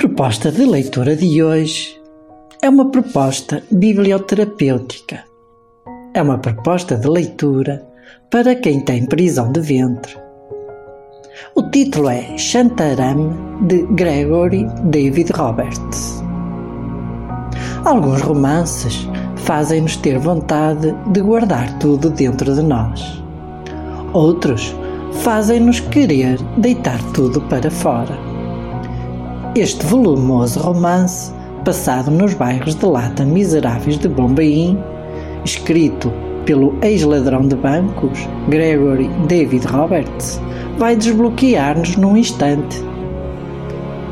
proposta de leitura de hoje é uma proposta biblioterapêutica. É uma proposta de leitura para quem tem prisão de ventre. O título é Shantaram de Gregory David Roberts. Alguns romances fazem-nos ter vontade de guardar tudo dentro de nós. Outros fazem-nos querer deitar tudo para fora. Este volumoso romance, passado nos bairros de lata miseráveis de Bombaim, escrito pelo ex-ladrão de bancos Gregory David Roberts, vai desbloquear-nos num instante.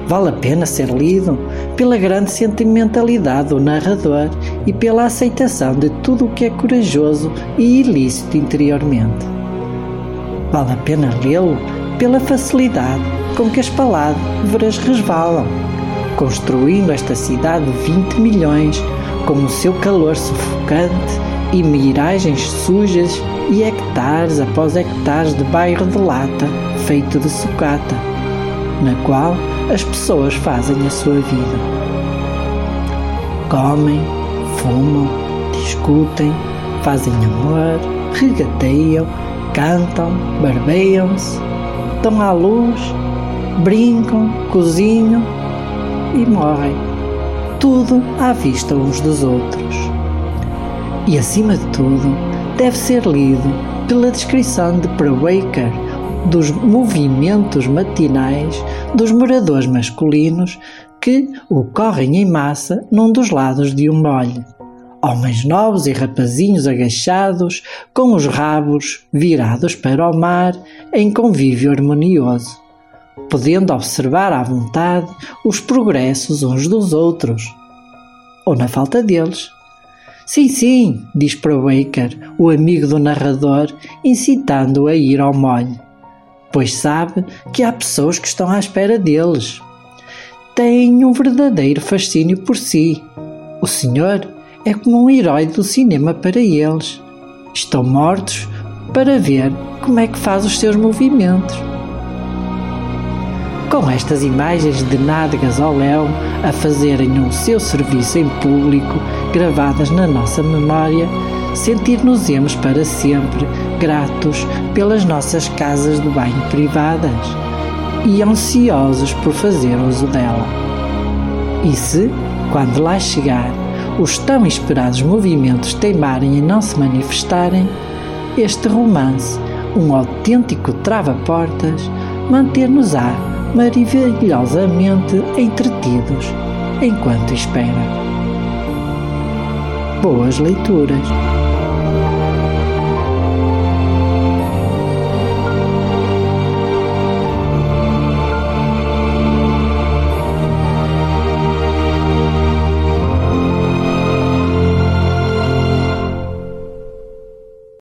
Vale a pena ser lido pela grande sentimentalidade do narrador e pela aceitação de tudo o que é corajoso e ilícito interiormente. Vale a pena lê-lo pela facilidade com que as palavras resvalam, construindo esta cidade de 20 milhões com o seu calor sufocante e miragens sujas e hectares após hectares de bairro de lata feito de sucata, na qual as pessoas fazem a sua vida. Comem, fumam, discutem, fazem amor, regateiam, cantam, barbeiam-se, dão à luz, brincam, cozinham e morrem. Tudo à vista uns dos outros. E acima de tudo, deve ser lido pela descrição de Prewaker dos movimentos matinais dos moradores masculinos que ocorrem em massa num dos lados de um molho. Homens novos e rapazinhos agachados, com os rabos virados para o mar, em convívio harmonioso, podendo observar à vontade os progressos uns dos outros, ou na falta deles. Sim, sim, diz para Baker, o amigo do narrador, incitando-o a ir ao molho, pois sabe que há pessoas que estão à espera deles. Têm um verdadeiro fascínio por si. O senhor é como um herói do cinema para eles. Estão mortos para ver como é que faz os seus movimentos. Com estas imagens de nádegas ao léu a fazerem o seu serviço em público, gravadas na nossa memória, sentir-nos-emos para sempre gratos pelas nossas casas de banho privadas e ansiosos por fazer uso dela. E se, quando lá chegar, os tão esperados movimentos teimarem em não se manifestarem, este romance, um autêntico trava-portas, manter-nos-á maravilhosamente entretidos enquanto espera. Boas leituras!